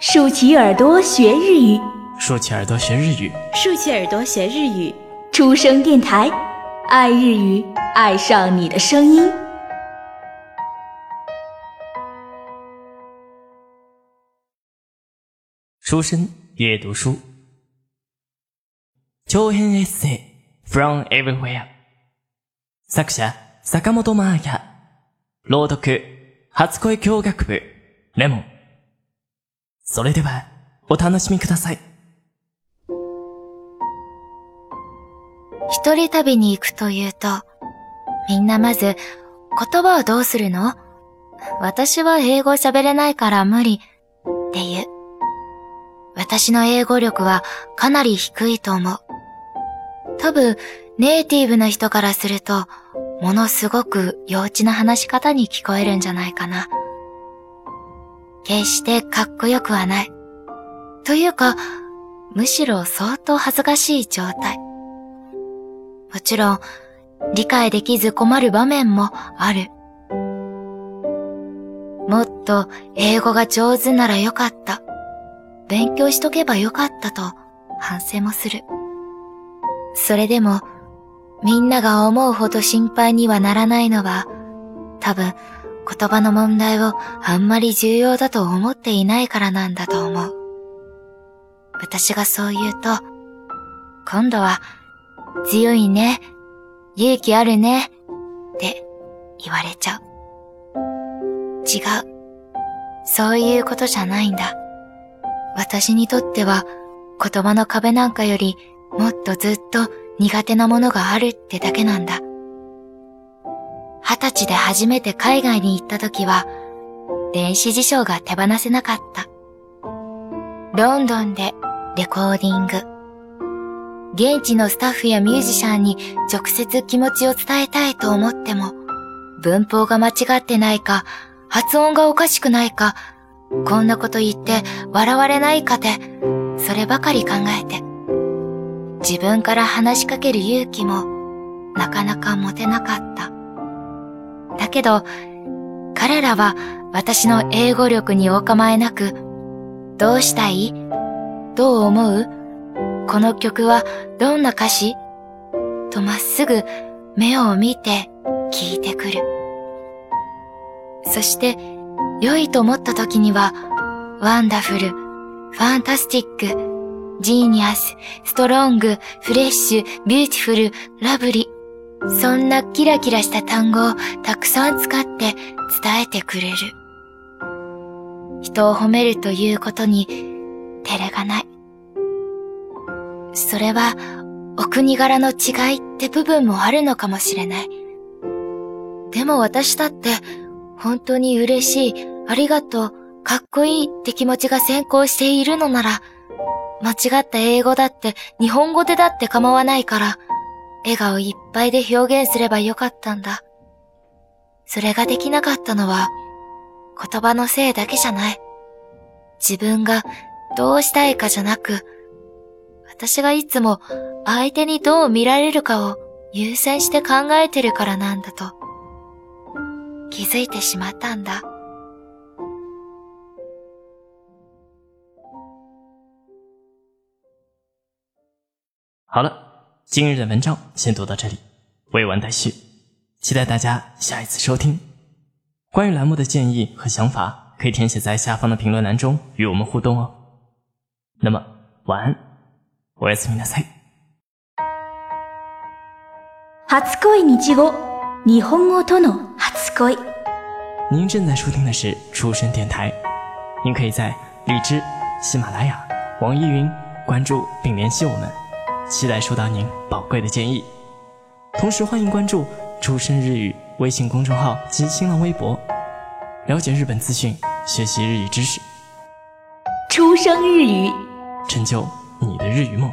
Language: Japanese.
竖起耳朵学日语，竖起耳朵学日语，竖起耳朵学日语。出生电台，爱日语，爱上你的声音。书生阅读书，長編エッセイ from everywhere。作者坂本真綾。朗読初恋教学部レモン。 それではお楽しみください。一人旅に行くというと、みんなまず言葉をどうするの？私は英語喋れないから無理って言う。私の英語力はかなり低いと思う。多分、ネイティブな人からすると、ものすごく幼稚な話し方に聞こえるんじゃないかな。決してかっこよくはない。というか、むしろ相当恥ずかしい状態。もちろん、理解できず困る場面もある。もっと英語が上手ならよかった。勉強しとけばよかったと反省もする。それでも、みんなが思うほど心配にはならないのは、多分言葉の問題をあんまり重要だと思っていないからなんだと思う。私がそう言うと、今度は強いね、勇気あるね、って言われちゃう。違う。そういうことじゃないんだ。私にとっては言葉の壁なんかよりもっとずっと苦手なものがあるってだけなんだ。二十歳で初めて海外に行った時は、電子辞書が手放せなかった。ロンドンでレコーディング。現地のスタッフやミュージシャンに直接気持ちを伝えたいと思っても、文法が間違ってないか、発音がおかしくないか、こんなこと言って笑われないかで、そればかり考えて。自分から話しかける勇気も、なかなか持てなかった。だけど、彼らは私の英語力にお構いなく、どうしたい？どう思う？この曲はどんな歌詞？とまっすぐ目を見て聞いてくる。そして、良いと思った時には、 wonderful、fantastic、genius、strong、fresh、beautiful、lovely。そんなキラキラした単語をたくさん使って伝えてくれる。人を褒めるということに照れがない。それはお国柄の違いって部分もあるのかもしれない。でも私だって本当に嬉しい、ありがとう、かっこいいって気持ちが先行しているのなら、間違った英語だって日本語でだって構わないから、笑顔いっぱいで表現すればよかったんだ。それができなかったのは、言葉のせいだけじゃない。自分がどうしたいかじゃなく、私がいつも相手にどう見られるかを優先して考えてるからなんだと、気づいてしまったんだ。好了，今日的文章先读到这里，未完待续，期待大家下一次收听。关于栏目的建议和想法，可以填写在下方的评论栏中与我们互动哦。那么晚安，おやすみなさい。初恋日語、日本語との初恋。您正在收听的是出生电台，您可以在荔枝、喜马拉雅、网易云关注并联系我们， 期待收到您宝贵的建议。同时，欢迎关注“出生日语”微信公众号及新浪微博，了解日本资讯，学习日语知识，出生日语。成就你的日语梦。